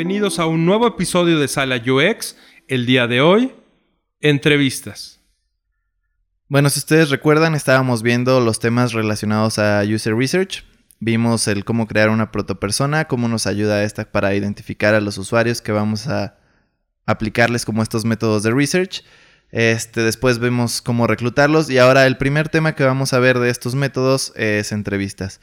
Bienvenidos a un nuevo episodio de Sala UX. El día de hoy, entrevistas. Bueno, si ustedes recuerdan, estábamos viendo los temas relacionados a User Research. Vimos el cómo crear una protopersona, cómo nos ayuda esta para identificar a los usuarios que vamos a aplicarles como estos métodos de research. Este, después vemos cómo reclutarlos y ahora el primer tema que vamos a ver de estos métodos es entrevistas.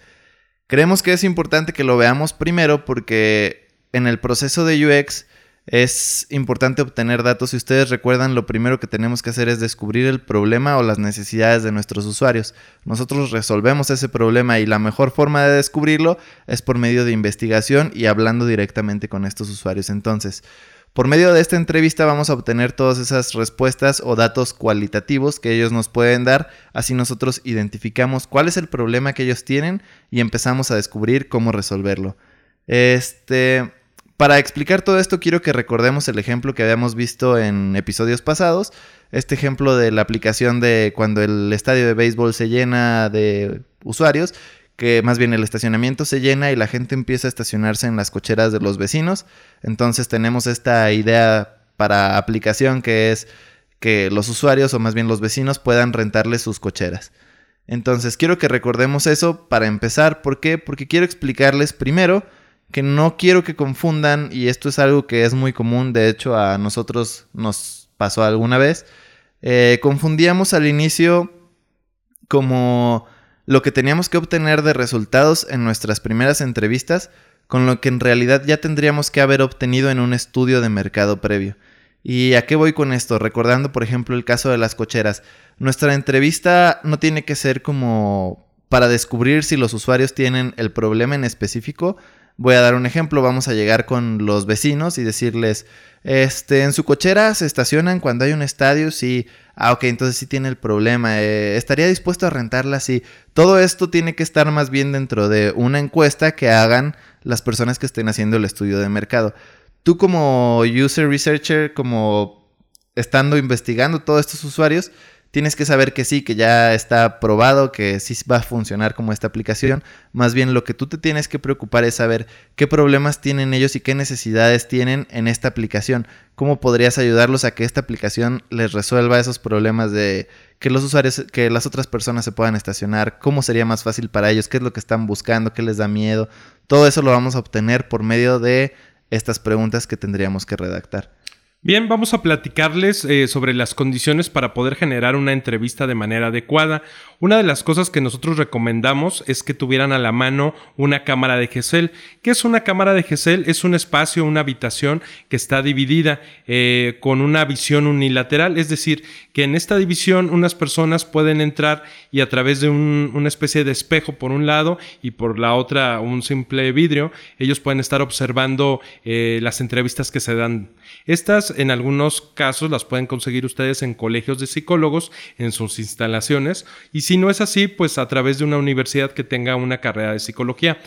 Creemos que es importante que lo veamos primero porque en el proceso de UX es importante obtener datos. Si ustedes recuerdan, lo primero que tenemos que hacer es descubrir el problema o las necesidades de nuestros usuarios. Nosotros resolvemos ese problema y la mejor forma de descubrirlo es por medio de investigación y hablando directamente con estos usuarios. Entonces, por medio de esta entrevista vamos a obtener todas esas respuestas o datos cualitativos que ellos nos pueden dar, así nosotros identificamos cuál es el problema que ellos tienen y empezamos a descubrir cómo resolverlo. Este, para explicar todo esto quiero que recordemos el ejemplo que habíamos visto en episodios pasados, este ejemplo de la aplicación de cuando el estadio de béisbol se llena de usuarios que más bien el estacionamiento se llena y la gente empieza a estacionarse en las cocheras de los vecinos. Entonces tenemos esta idea para aplicación que es que los usuarios o más bien los vecinos puedan rentarles sus cocheras. Entonces quiero que recordemos eso para empezar. ¿Por qué? Porque quiero explicarles primero que no quiero que confundan y esto es algo que es muy común, de hecho a nosotros nos pasó alguna vez. Eh, confundíamos al inicio como lo que teníamos que obtener de resultados en nuestras primeras entrevistas con lo que en realidad ya tendríamos que haber obtenido en un estudio de mercado previo. ¿Y a qué voy con esto? Recordando, por ejemplo, el caso de las cocheras. Nuestra entrevista no tiene que ser como para descubrir si los usuarios tienen el problema en específico. Voy a dar un ejemplo, vamos a llegar con los vecinos y decirles, este, en su cochera se estacionan cuando hay un estadio, sí, ah, ok, entonces sí tiene el problema, eh, estaría dispuesto a rentarla, sí. Todo esto tiene que estar más bien dentro de una encuesta que hagan las personas que estén haciendo el estudio de mercado. Tú como user researcher, como estando investigando todos estos usuarios, tienes que saber que sí, que ya está probado, que sí va a funcionar como esta aplicación. Más bien lo que tú te tienes que preocupar es saber qué problemas tienen ellos y qué necesidades tienen en esta aplicación. Cómo podrías ayudarlos a que esta aplicación les resuelva esos problemas de que los usuarios, que las otras personas se puedan estacionar, cómo sería más fácil para ellos, qué es lo que están buscando, qué les da miedo. Todo eso lo vamos a obtener por medio de estas preguntas que tendríamos que redactar. Bien, vamos a platicarles eh, sobre las condiciones para poder generar una entrevista de manera adecuada. Una de las cosas que nosotros recomendamos es que tuvieran a la mano una cámara de GESEL. ¿Qué es una cámara de GESEL? Es un espacio, una habitación que está dividida eh, con una visión unilateral, es decir, que en esta división unas personas pueden entrar y a través de una especie de espejo por un lado y por la otra un simple vidrio, ellos pueden estar observando eh, las entrevistas que se dan. Estas en algunos casos las pueden conseguir ustedes en colegios de psicólogos, en sus instalaciones, y si no es así, pues a través de una universidad que tenga una carrera de psicología.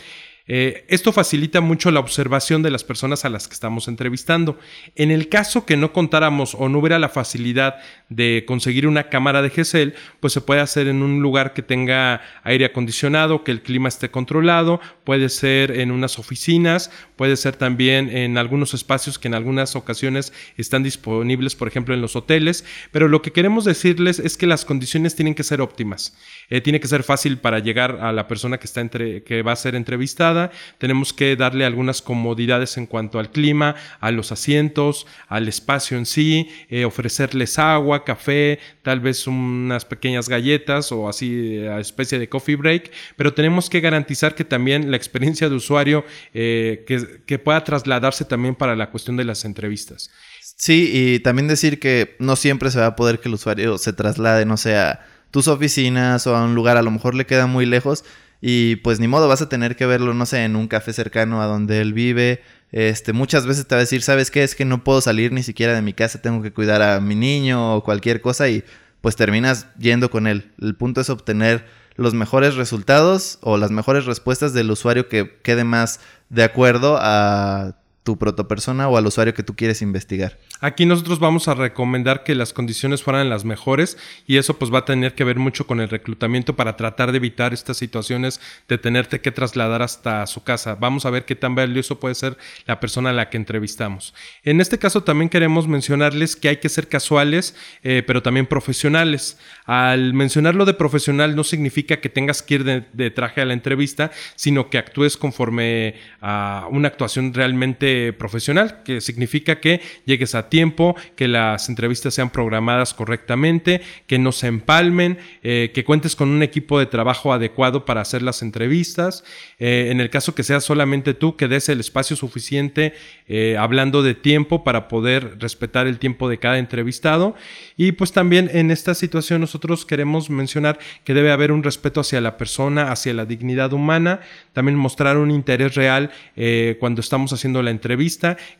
Eh, esto facilita mucho la observación de las personas a las que estamos entrevistando. En el caso que no contáramos o no hubiera la facilidad de conseguir una cámara de GESEL, pues se puede hacer en un lugar que tenga aire acondicionado, que el clima esté controlado, puede ser en unas oficinas, puede ser también en algunos espacios que en algunas ocasiones están disponibles, por ejemplo, en los hoteles, pero lo que queremos decirles es que las condiciones tienen que ser óptimas. Eh, tiene que ser fácil para llegar a la persona que, está entre, que va a ser entrevistada tenemos que darle algunas comodidades en cuanto al clima, a los asientos, al espacio en sí, eh, ofrecerles agua, café, tal vez unas pequeñas galletas o así a especie de coffee break, pero tenemos que garantizar que también la experiencia de usuario eh, que, pueda trasladarse también para la cuestión de las entrevistas. Sí, y también decir que no siempre se va a poder que el usuario se traslade, no sé, a tus oficinas o a un lugar, a lo mejor le queda muy lejos y pues ni modo, vas a tener que verlo, no sé, en un café cercano a donde él vive. Este, muchas veces te va a decir, ¿sabes qué? Es que no puedo salir ni siquiera de mi casa, tengo que cuidar a mi niño o cualquier cosa y pues terminas yendo con él. El punto es obtener los mejores resultados o las mejores respuestas del usuario que quede más de acuerdo a tu protopersona o al usuario que tú quieres investigar. Aquí nosotros vamos a recomendar que las condiciones fueran las mejores y eso pues va a tener que ver mucho con el reclutamiento para tratar de evitar estas situaciones de tenerte que trasladar hasta su casa. Vamos a ver qué tan valioso puede ser la persona a la que entrevistamos. En este caso también queremos mencionarles que hay que ser casuales eh, pero también profesionales. Al mencionarlo de profesional no significa que tengas que ir de traje a la entrevista, sino que actúes conforme a una actuación realmente profesional, que significa que llegues a tiempo, que las entrevistas sean programadas correctamente, que no se empalmen, eh, que cuentes con un equipo de trabajo adecuado para hacer las entrevistas. Eh, en el caso que sea solamente tú, que des el espacio suficiente eh, hablando de tiempo para poder respetar el tiempo de cada entrevistado. Y pues también en esta situación nosotros queremos mencionar que debe haber un respeto hacia la persona, hacia la dignidad humana, también mostrar un interés real cuando estamos haciendo la entrevista,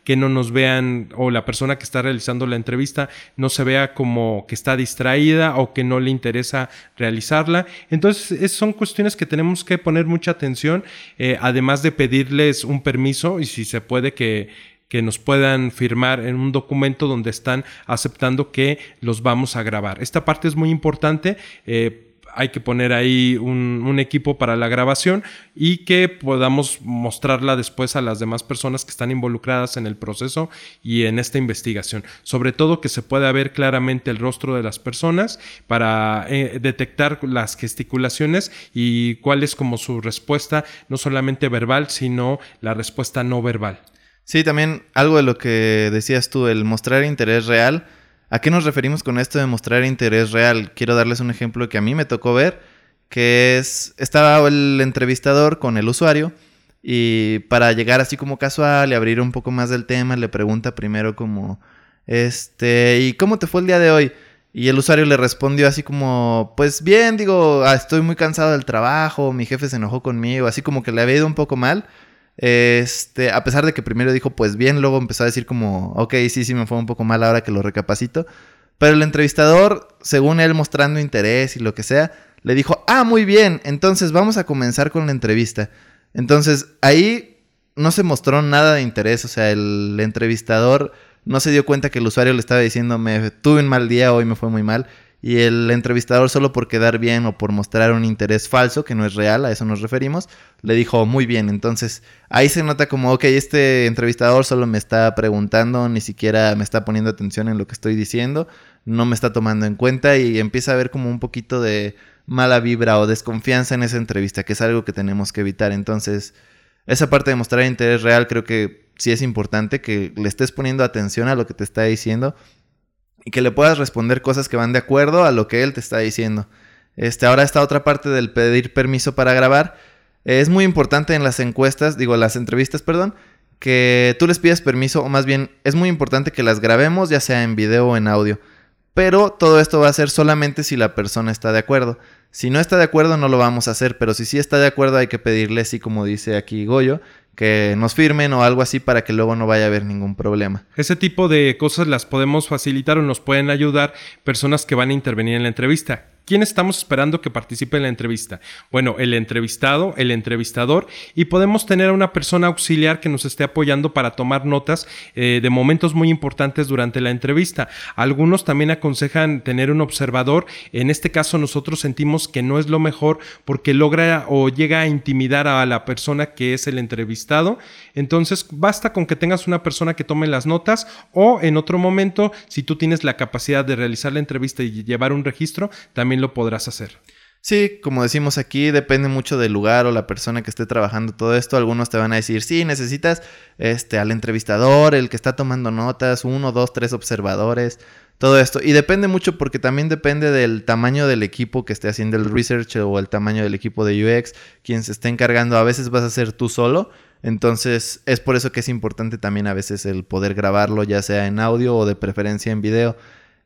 que no nos vean o la persona que está realizando la entrevista no se vea como que está distraída o que no le interesa realizarla. Entonces, son cuestiones que tenemos que poner mucha atención, eh, además de pedirles un permiso y si se puede que que nos puedan firmar en un documento donde están aceptando que los vamos a grabar. Esta parte es muy importante. Eh, hay que poner ahí un, equipo para la grabación y que podamos mostrarla después a las demás personas que están involucradas en el proceso y en esta investigación. Sobre todo que se pueda ver claramente el rostro de las personas para eh, detectar las gesticulaciones y cuál es como su respuesta, no solamente verbal, sino la respuesta no verbal. Sí, también algo de lo que decías tú, el mostrar interés real ¿A qué nos referimos con esto de mostrar interés real? Quiero darles un ejemplo que a mí me tocó ver, que es, estaba el entrevistador con el usuario y para llegar así como casual y abrir un poco más del tema, le pregunta primero como, este, ¿y cómo te fue el día de hoy? Y el usuario le respondió así como, pues bien, digo, ah, estoy muy cansado del trabajo, mi jefe se enojó conmigo, así como que le había ido un poco mal. Este, a pesar de que primero dijo, pues bien, luego empezó a decir como, ok, sí, sí, me fue un poco mal ahora que lo recapacito. Pero el entrevistador, según él mostrando interés y lo que sea, le dijo, ah, muy bien, entonces vamos a comenzar con la entrevista. Entonces ahí no se mostró nada de interés, o sea, el entrevistador no se dio cuenta que el usuario le estaba diciendo, me tuve un mal día, hoy me fue muy mal y el entrevistador solo por quedar bien o por mostrar un interés falso, que no es real, a eso nos referimos, le dijo muy bien. Entonces ahí se nota como, ok, este entrevistador solo me está preguntando, ni siquiera me está poniendo atención en lo que estoy diciendo, no me está tomando en cuenta y empieza a ver como un poquito de mala vibra o desconfianza en esa entrevista, que es algo que tenemos que evitar. Entonces, esa parte de mostrar interés real creo que sí es importante que le estés poniendo atención a lo que te está diciendo y que le puedas responder cosas que van de acuerdo a lo que él te está diciendo. Este, ahora esta otra parte del pedir permiso para grabar. Es muy importante en las encuestas, digo, las entrevistas, perdón, que tú les pidas permiso, o más bien es muy importante que las grabemos, ya sea en video o en audio. Pero todo esto va a ser solamente si la persona está de acuerdo. Si no está de acuerdo, no lo vamos a hacer, pero si sí está de acuerdo, hay que pedirle, así como dice aquí Goyo, que nos firmen o algo así para que luego no vaya a haber ningún problema. Ese tipo de cosas las podemos facilitar o nos pueden ayudar personas que van a intervenir en la entrevista. ¿Quién estamos esperando que participe en la entrevista? Bueno, el entrevistado, el entrevistador y podemos tener a una persona auxiliar que nos esté apoyando para tomar notas eh, de momentos muy importantes durante la entrevista. Algunos también aconsejan tener un observador. En este caso nosotros sentimos que no es lo mejor porque logra o llega a intimidar a la persona que es el entrevistado. Entonces basta con que tengas una persona que tome las notas o en otro momento, si tú tienes la capacidad de realizar la entrevista y llevar un registro, también lo podrás hacer. Sí, como decimos aquí, depende mucho del lugar o la persona que esté trabajando todo esto. Algunos te van a decir, sí, necesitas este, al entrevistador, el que está tomando notas, uno, dos, tres observadores, todo esto. Y depende mucho porque también depende del tamaño del equipo que esté haciendo el research o el tamaño del equipo de UX, quien se esté encargando. A veces vas a ser tú solo. Entonces es por eso que es importante también a veces el poder grabarlo, ya sea en audio o de preferencia en video.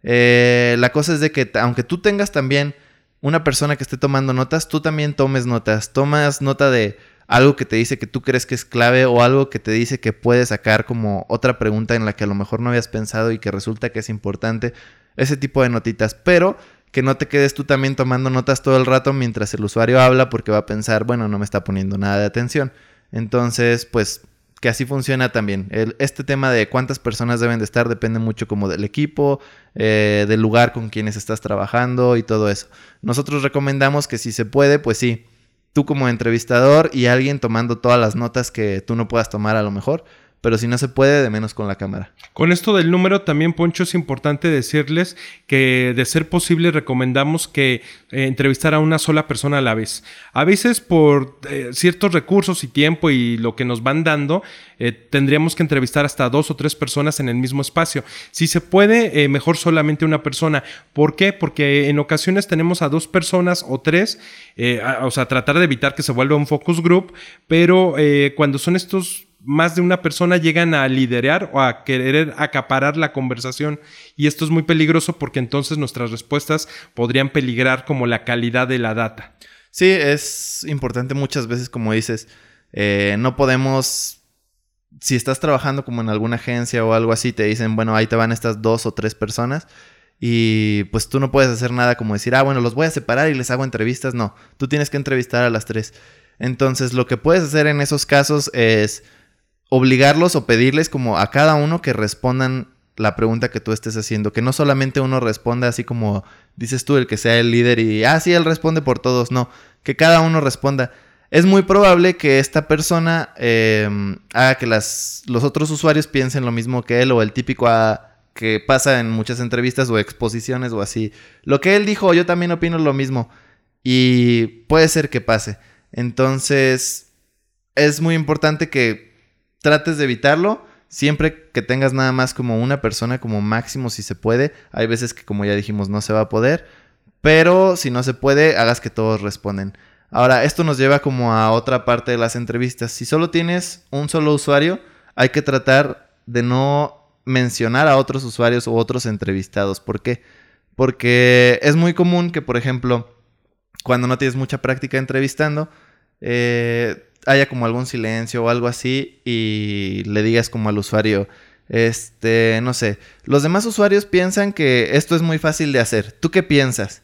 Eh, la cosa es de que aunque tú tengas también una persona que esté tomando notas, tú también tomes notas. Tomas nota de algo que te dice que tú crees que es clave o algo que te dice que puedes sacar como otra pregunta en la que a lo mejor no habías pensado y que resulta que es importante. Ese tipo de notitas. Pero que no te quedes tú también tomando notas todo el rato mientras el usuario habla porque va a pensar, bueno, no me está poniendo nada de atención. Entonces, pues que así funciona también. este tema de cuántas personas deben de estar depende mucho como del equipo, eh, del lugar con quienes estás trabajando y todo eso. Nosotros recomendamos que si se puede, pues sí, tú como entrevistador y alguien tomando todas las notas que tú no puedas tomar a lo mejor, pero si no se puede, de menos con la cámara. Con esto del número también, Poncho, es importante decirles que de ser posible recomendamos que eh, entrevistar a una sola persona a la vez. A veces por eh, ciertos recursos y tiempo y lo que nos van dando, eh, tendríamos que entrevistar hasta dos o tres personas en el mismo espacio. Si se puede, mejor solamente una persona. ¿Por qué? Porque en ocasiones tenemos a dos personas o tres, o sea, tratar de evitar que se vuelva un focus group, pero cuando son estos más de una persona llegan a liderar o a querer acaparar la conversación y esto es muy peligroso porque entonces nuestras respuestas podrían peligrar como la calidad de la data. Sí, es importante muchas veces, como dices, eh, no podemos, si estás trabajando como en alguna agencia o algo así, te dicen, bueno, ahí te van estas dos o tres personas y pues tú no puedes hacer nada como decir, ah, bueno, los voy a separar y les hago entrevistas. No, tú tienes que entrevistar a las tres. Entonces, lo que puedes hacer en esos casos es obligarlos o pedirles como a cada uno que respondan la pregunta que tú estés haciendo, que no solamente uno responda así como dices tú, el que sea el líder y, ah, sí, él responde por todos, no, que cada uno responda. Es muy probable que esta persona em, haga que las, los otros usuarios piensen lo mismo que él o el típico ah, que pasa en muchas entrevistas o exposiciones o así. Lo que él dijo, yo también opino lo mismo y puede ser que pase. Entonces, es muy importante que trates de evitarlo. Siempre que tengas nada más como una persona como máximo si se puede. Hay veces que como ya dijimos no se va a poder. Pero si no se puede, hagas que todos responden. Ahora, esto nos lleva como a otra parte de las entrevistas. Si solo tienes un solo usuario, hay que tratar de no mencionar a otros usuarios o otros entrevistados. ¿Por qué? Porque es muy común que, por ejemplo, cuando no tienes mucha práctica entrevistando, eh, haya como algún silencio o algo así y le digas como al usuario, este, no sé, los demás usuarios piensan que esto es muy fácil de hacer. ¿Tú qué piensas?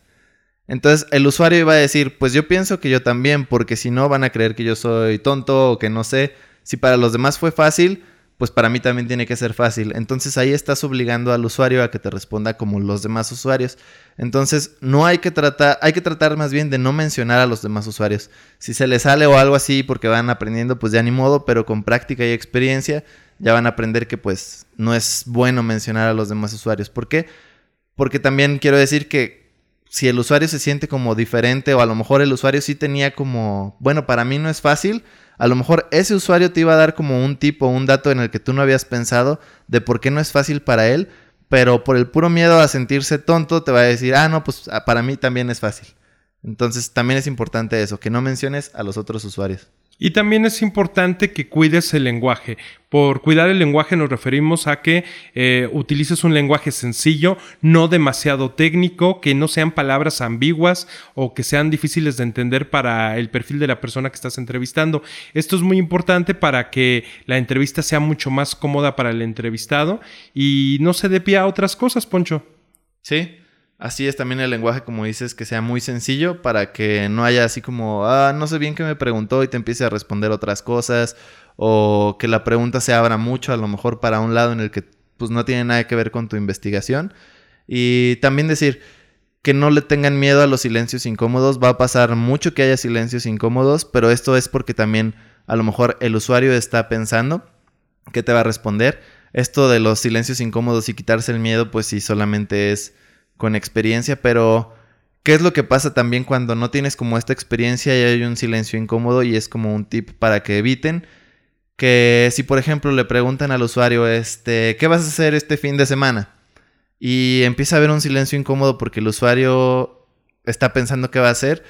Entonces el usuario iba a decir, pues yo pienso que yo también, porque si no van a creer que yo soy tonto o que no sé. Si para los demás fue fácil, pues para mí también tiene que ser fácil. Entonces ahí estás obligando al usuario a que te responda como los demás usuarios. Entonces no hay que tratar, hay que tratar más bien de no mencionar a los demás usuarios. Si se les sale o algo así porque van aprendiendo, pues ya ni modo, pero con práctica y experiencia ya van a aprender que pues no es bueno mencionar a los demás usuarios. ¿Por qué? Porque también quiero decir que si el usuario se siente como diferente o a lo mejor el usuario sí tenía como, bueno, para mí no es fácil, a lo mejor ese usuario te iba a dar como un tipo, un dato en el que tú no habías pensado de por qué no es fácil para él, pero por el puro miedo a sentirse tonto te va a decir, ah, no, pues ah, para mí también es fácil. Entonces también es importante eso, que no menciones a los otros usuarios. Y también es importante que cuides el lenguaje. Por cuidar el lenguaje nos referimos a que eh, utilices un lenguaje sencillo, no demasiado técnico, que no sean palabras ambiguas o que sean difíciles de entender para el perfil de la persona que estás entrevistando. Esto es muy importante para que la entrevista sea mucho más cómoda para el entrevistado y no se dé pie a otras cosas, Poncho. Sí, Así es también el lenguaje, como dices, que sea muy sencillo para que no haya así como, ah, no sé bien qué me preguntó y te empiece a responder otras cosas o que la pregunta se abra mucho a lo mejor para un lado en el que pues no tiene nada que ver con tu investigación. Y también decir que no le tengan miedo a los silencios incómodos. Va a pasar mucho que haya silencios incómodos, pero esto es porque también a lo mejor el usuario está pensando que te va a responder. Esto de los silencios incómodos y quitarse el miedo, pues sí, solamente es con experiencia, pero ¿qué es lo que pasa también cuando no tienes como esta experiencia y hay un silencio incómodo y es como un tip para que eviten? Que si por ejemplo le preguntan al usuario, este, ¿qué vas a hacer este fin de semana? Y empieza a haber un silencio incómodo porque el usuario está pensando qué va a hacer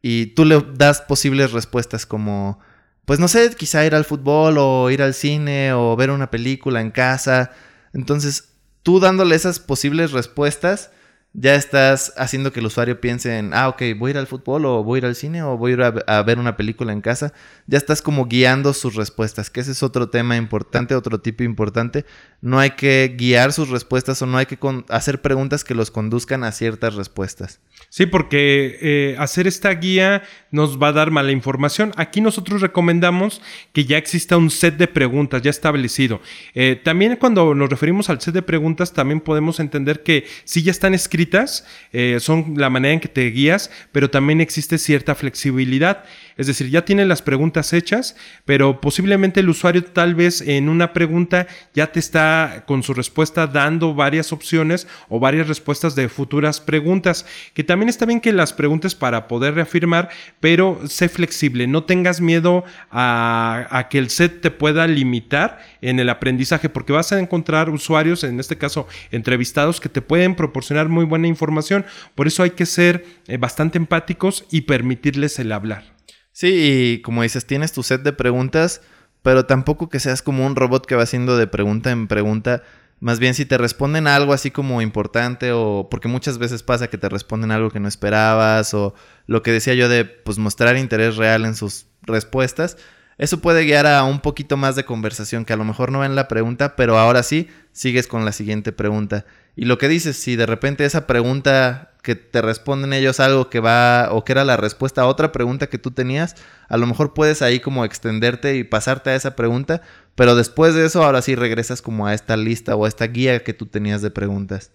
y tú le das posibles respuestas como, pues no sé, quizá ir al fútbol o ir al cine o ver una película en casa. Entonces, tú dándole esas posibles respuestas, ya estás haciendo que el usuario piense en, ah, ok, voy a ir al fútbol o voy a ir al cine o voy a ir a, ver una película en casa. Ya estás como guiando sus respuestas, que ese es otro tema importante, otro tipo importante. No hay que guiar sus respuestas o no hay que hacer preguntas que los conduzcan a ciertas respuestas. Sí, porque eh, hacer esta guía nos va a dar mala información. Aquí nosotros recomendamos que ya exista un set de preguntas ya establecido. Eh, también cuando nos referimos al set de preguntas, también podemos entender que si ya están escritas, eh, son la manera en que te guías, pero también existe cierta flexibilidad. Es decir, ya tienen las preguntas hechas, pero posiblemente el usuario tal vez en una pregunta ya te está con su respuesta dando varias opciones o varias respuestas de futuras preguntas, que también está bien que las preguntes para poder reafirmar, pero sé flexible, no tengas miedo a, a que el set te pueda limitar en el aprendizaje, porque vas a encontrar usuarios, en este caso entrevistados, que te pueden proporcionar muy buena información. Por eso hay que ser eh, bastante empáticos y permitirles el hablar. Sí, y como dices, tienes tu set de preguntas, pero tampoco que seas como un robot que va haciendo de pregunta en pregunta. Más bien si te responden algo así como importante o porque muchas veces pasa que te responden algo que no esperabas o lo que decía yo de pues mostrar interés real en sus respuestas, eso puede guiar a un poquito más de conversación que a lo mejor no en la pregunta, pero ahora sí sigues con la siguiente pregunta. Y lo que dices, si de repente esa pregunta que te responden ellos algo que va o que era la respuesta a otra pregunta que tú tenías, a lo mejor puedes ahí como extenderte y pasarte a esa pregunta, pero después de eso ahora sí regresas como a esta lista o a esta guía que tú tenías de preguntas.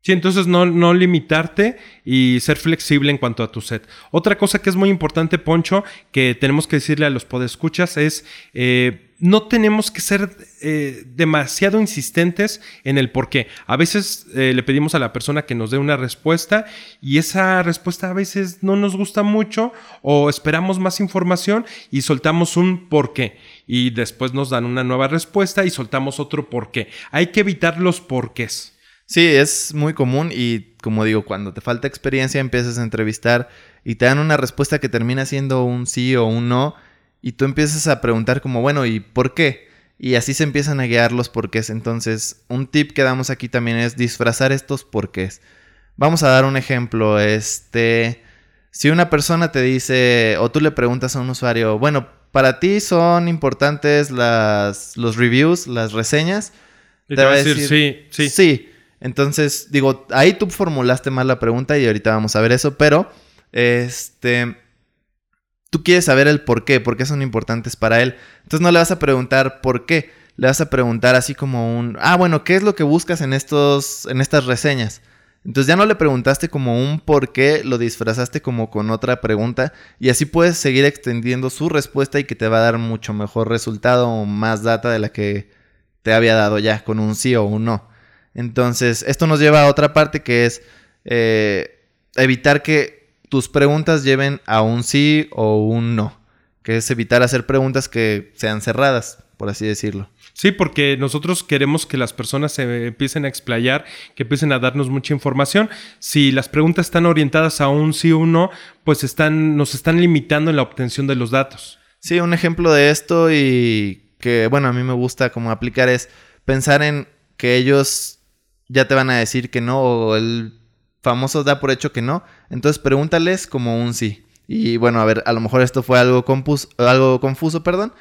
Sí, entonces no, no, limitarte y ser flexible en cuanto a tu set. Otra cosa que es muy importante, Poncho, que tenemos que decirle a los podescuchas es eh, no tenemos que ser eh, demasiado insistentes en el por qué. A veces eh, le pedimos a la persona que nos dé una respuesta y esa respuesta a veces no nos gusta mucho o esperamos más información y soltamos un por qué. Y después nos dan una nueva respuesta y soltamos otro por qué. Hay que evitar los porqués. Sí, es muy común y como digo, cuando te falta experiencia empiezas a entrevistar y te dan una respuesta que termina siendo un sí o un no y tú empiezas a preguntar como, bueno, ¿y por qué? Y así se empiezan a guiar los porqués. Entonces, un tip que damos aquí también es disfrazar estos porqués. Vamos a dar un ejemplo. Este, si una persona te dice o tú le preguntas a un usuario, bueno, para ti son importantes las, los reviews, las reseñas. te, va a decir, sí, sí. Sí. Entonces, digo, ahí tú formulaste mal la pregunta y ahorita vamos a ver eso, pero este tú quieres saber el por qué, por qué son importantes para él. Entonces no le vas a preguntar por qué, le vas a preguntar así como un, ah, bueno, ¿qué es lo que buscas en estos en estas reseñas? Entonces ya no le preguntaste como un por qué, lo disfrazaste como con otra pregunta y así puedes seguir extendiendo su respuesta y que te va a dar mucho mejor resultado o más data de la que te había dado ya con un sí o un no. Entonces, esto nos lleva a otra parte que es eh, evitar que tus preguntas lleven a un sí o un no, que es evitar hacer preguntas que sean cerradas, por así decirlo. Sí, porque nosotros queremos que las personas se empiecen a explayar, que empiecen a darnos mucha información. Si las preguntas están orientadas a un sí o un no, pues están, nos están limitando en la obtención de los datos. Sí, un ejemplo de esto y que, bueno, a mí me gusta como aplicar es pensar en que ellos ya te van a decir que no o el famoso da por hecho que no. Entonces pregúntales como un sí. Y bueno, a ver, a lo mejor esto fue algo, algo confuso, perdón.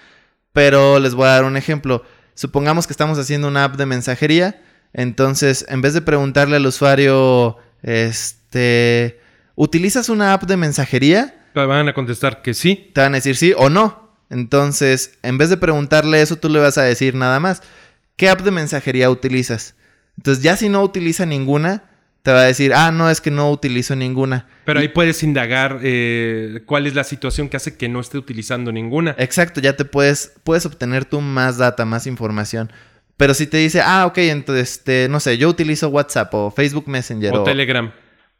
Pero les voy a dar un ejemplo. Supongamos que estamos haciendo una app de mensajería. Entonces, en vez de preguntarle al usuario, este, ¿utilizas una app de mensajería? Te van a contestar que sí. Te van a decir sí o no. Entonces, en vez de preguntarle eso, tú le vas a decir nada más. ¿Qué app de mensajería utilizas? Entonces ya si no utiliza ninguna, te va a decir, ah, no, es que no utilizo ninguna. Pero ahí puedes indagar eh, cuál es la situación que hace que no esté utilizando ninguna. Exacto, ya te puedes, puedes obtener tú más data, más información. Pero si te dice, ah, ok, entonces, este, no sé, yo utilizo WhatsApp o Facebook Messenger o Telegram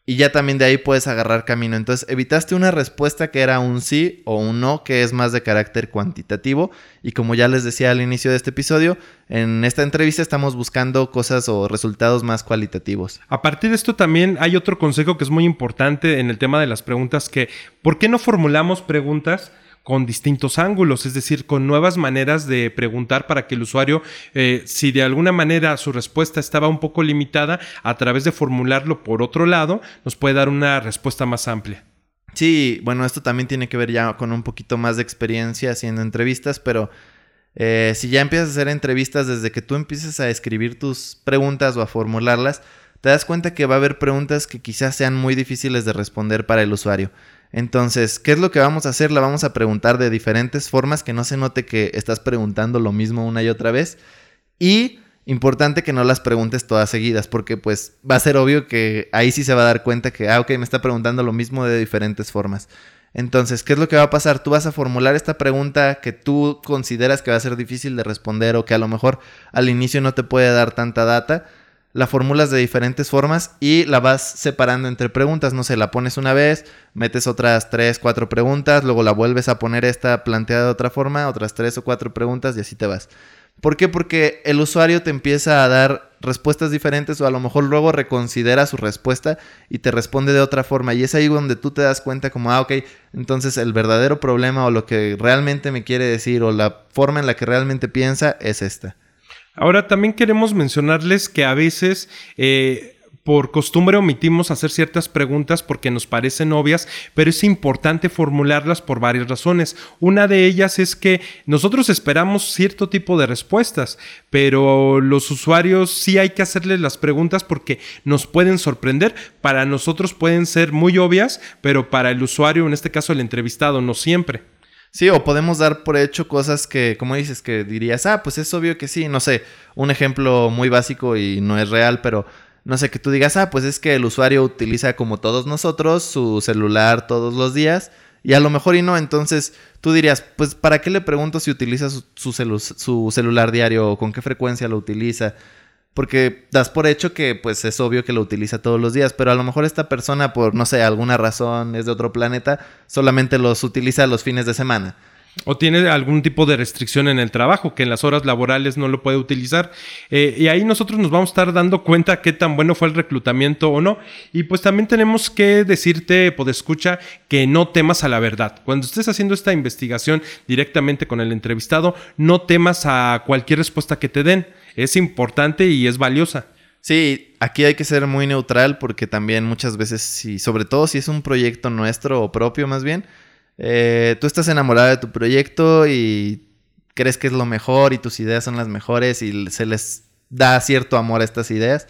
y ya también de ahí puedes agarrar camino. Entonces evitaste una respuesta que era un sí o un no, que es más de carácter cuantitativo. Y como ya les decía al inicio de este episodio, en esta entrevista estamos buscando cosas o resultados más cualitativos. A partir de esto también hay otro consejo que es muy importante en el tema de las preguntas, que ¿por qué no formulamos preguntas? Con distintos ángulos, es decir, con nuevas maneras de preguntar para que el usuario, eh, si de alguna manera su respuesta estaba un poco limitada, a través de formularlo por otro lado, nos puede dar una respuesta más amplia. Sí, bueno, esto también tiene que ver ya con un poquito más de experiencia haciendo entrevistas, pero eh, si ya empiezas a hacer entrevistas desde que tú empieces a escribir tus preguntas o a formularlas, te das cuenta que va a haber preguntas que quizás sean muy difíciles de responder para el usuario. Entonces, ¿qué es lo que vamos a hacer? La vamos a preguntar de diferentes formas, que no se note que estás preguntando lo mismo una y otra vez. Y importante que no las preguntes todas seguidas, porque pues va a ser obvio que ahí sí se va a dar cuenta que, ah, ok, me está preguntando lo mismo de diferentes formas. Entonces, ¿qué es lo que va a pasar? Tú vas a formular esta pregunta que tú consideras que va a ser difícil de responder o que a lo mejor al inicio no te puede dar tanta data la formulas de diferentes formas y la vas separando entre preguntas. No sé, la pones una vez, metes otras tres, cuatro preguntas, luego la vuelves a poner esta planteada de otra forma, otras tres o cuatro preguntas y así te vas. ¿Por qué? Porque el usuario te empieza a dar respuestas diferentes o a lo mejor luego reconsidera su respuesta y te responde de otra forma. Y es ahí donde tú te das cuenta como, ah, ok, entonces el verdadero problema o lo que realmente me quiere decir o la forma en la que realmente piensa es esta. Ahora también queremos mencionarles que a veces... Eh, por costumbre omitimos hacer ciertas preguntas porque nos parecen obvias, pero es importante formularlas por varias razones. Una de ellas es que nosotros esperamos cierto tipo de respuestas, pero los usuarios sí hay que hacerles las preguntas porque nos pueden sorprender. Para nosotros pueden ser muy obvias, pero para el usuario, en este caso el entrevistado, no siempre. Sí, o podemos dar por hecho cosas que, como dices, que dirías, ah, pues es obvio que sí, no sé, un ejemplo muy básico y no es real, pero no sé, que tú digas, ah, pues es que el usuario utiliza como todos nosotros su celular todos los días y a lo mejor y no, entonces tú dirías, pues ¿para qué le pregunto si utiliza su, su celular diario o con qué frecuencia lo utiliza? Porque das por hecho que pues es obvio que lo utiliza todos los días, pero a lo mejor esta persona por no sé, alguna razón es de otro planeta, solamente los utiliza los fines de semana. O tiene algún tipo de restricción en el trabajo, que en las horas laborales no lo puede utilizar. Eh, y ahí nosotros nos vamos a estar dando cuenta qué tan bueno fue el reclutamiento o no. Y pues también tenemos que decirte, escucha, que no temas a la verdad. Cuando estés haciendo esta investigación directamente con el entrevistado, no temas a cualquier respuesta que te den es importante y es valiosa. Sí, aquí hay que ser muy neutral porque también muchas veces, si, sobre todo si es un proyecto nuestro o propio más bien, eh, tú estás enamorado de tu proyecto y crees que es lo mejor y tus ideas son las mejores y se les da cierto amor a estas ideas.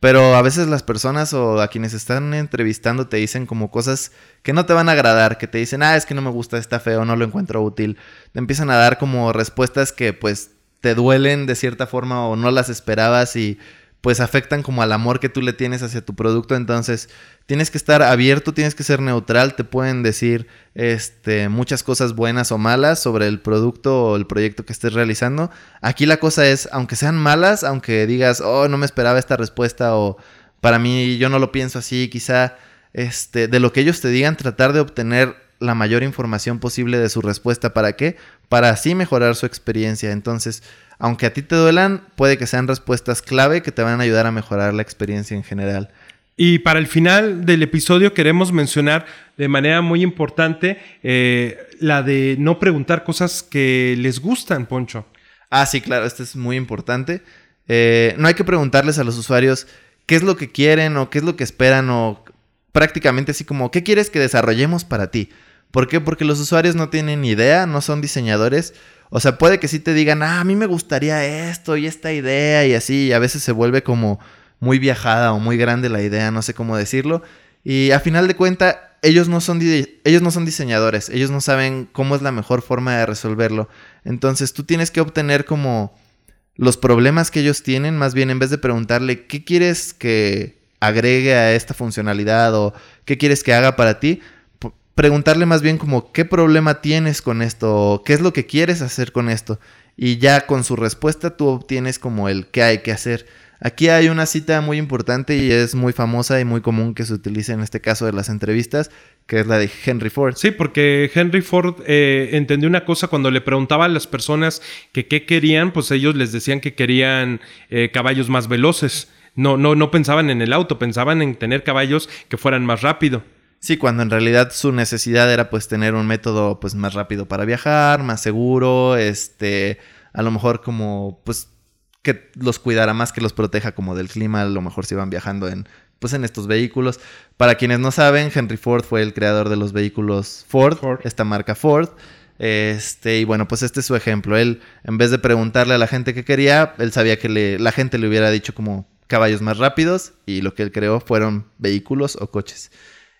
Pero a veces las personas o a quienes están entrevistando te dicen como cosas que no te van a agradar, que te dicen, ah, es que no me gusta, está feo, no lo encuentro útil. Te empiezan a dar como respuestas que pues te duelen de cierta forma o no las esperabas y pues afectan como al amor que tú le tienes hacia tu producto. Entonces, tienes que estar abierto, tienes que ser neutral, te pueden decir este, muchas cosas buenas o malas sobre el producto o el proyecto que estés realizando. Aquí la cosa es, aunque sean malas, aunque digas, oh, no me esperaba esta respuesta o para mí yo no lo pienso así, quizá este, de lo que ellos te digan, tratar de obtener la mayor información posible de su respuesta. ¿Para qué? Para así mejorar su experiencia. Entonces, aunque a ti te duelan, puede que sean respuestas clave que te van a ayudar a mejorar la experiencia en general. Y para el final del episodio queremos mencionar de manera muy importante eh, la de no preguntar cosas que les gustan, Poncho. Ah, sí, claro, esto es muy importante. Eh, no hay que preguntarles a los usuarios qué es lo que quieren o qué es lo que esperan o prácticamente así como, ¿qué quieres que desarrollemos para ti? ¿Por qué? Porque los usuarios no tienen idea, no son diseñadores. O sea, puede que sí te digan, ah, a mí me gustaría esto y esta idea y así, y a veces se vuelve como muy viajada o muy grande la idea, no sé cómo decirlo. Y a final de cuentas, ellos no son ellos no son diseñadores, ellos no saben cómo es la mejor forma de resolverlo. Entonces, tú tienes que obtener como los problemas que ellos tienen, más bien en vez de preguntarle qué quieres que agregue a esta funcionalidad o qué quieres que haga para ti, preguntarle más bien como qué problema tienes con esto, qué es lo que quieres hacer con esto. Y ya con su respuesta tú obtienes como el qué hay que hacer. Aquí hay una cita muy importante y es muy famosa y muy común que se utilice en este caso de las entrevistas, que es la de Henry Ford. Sí, porque Henry Ford eh, entendió una cosa cuando le preguntaba a las personas que qué querían, pues ellos les decían que querían eh, caballos más veloces. No, no, no pensaban en el auto, pensaban en tener caballos que fueran más rápido. Sí, cuando en realidad su necesidad era pues tener un método pues más rápido para viajar, más seguro, este, a lo mejor como pues que los cuidara más, que los proteja como del clima, a lo mejor si van viajando en pues en estos vehículos. Para quienes no saben, Henry Ford fue el creador de los vehículos Ford, esta marca Ford. Este, y bueno, pues este es su ejemplo. Él, en vez de preguntarle a la gente qué quería, él sabía que le, la gente le hubiera dicho como caballos más rápidos y lo que él creó fueron vehículos o coches.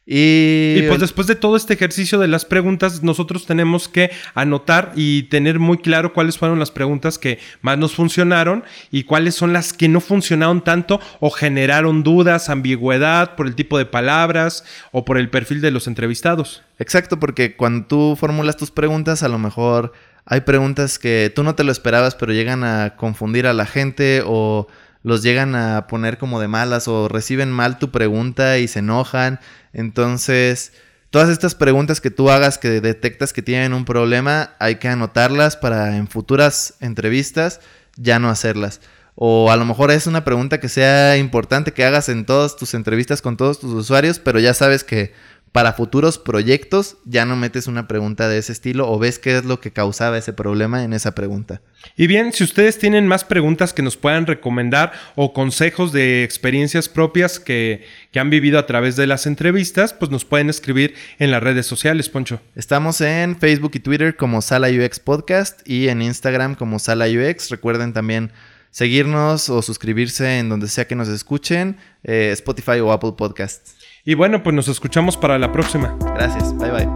Y... pues después de todo este ejercicio de las preguntas, nosotros tenemos que anotar y tener muy claro cuáles fueron las preguntas que más nos funcionaron y cuáles son las que no funcionaron tanto o generaron dudas, ambigüedad por el tipo de palabras o por el perfil de los entrevistados. Exacto, porque cuando tú formulas tus preguntas, a lo mejor hay preguntas que tú no te lo esperabas, pero llegan a confundir a la gente o los llegan a poner como de malas o reciben mal tu pregunta y se enojan. Entonces, todas estas preguntas que tú hagas que detectas que tienen un problema, hay que anotarlas para en futuras entrevistas ya no hacerlas. O a lo mejor es una pregunta que sea importante que hagas en todas tus entrevistas con todos tus usuarios, pero ya sabes que para futuros proyectos ya no metes una pregunta de ese estilo o ves qué es lo que causaba ese problema en esa pregunta. Y bien, si ustedes tienen más preguntas que nos puedan recomendar o consejos de experiencias propias que, que han vivido a través de las entrevistas, pues nos pueden escribir en las redes sociales, Poncho. Estamos en Facebook y Twitter como Sala UX Podcast y en Instagram como Sala UX. Recuerden también seguirnos o suscribirse en donde sea que nos escuchen, eh, Spotify o Apple Podcasts. Y bueno, pues nos escuchamos para la próxima. Gracias, bye bye.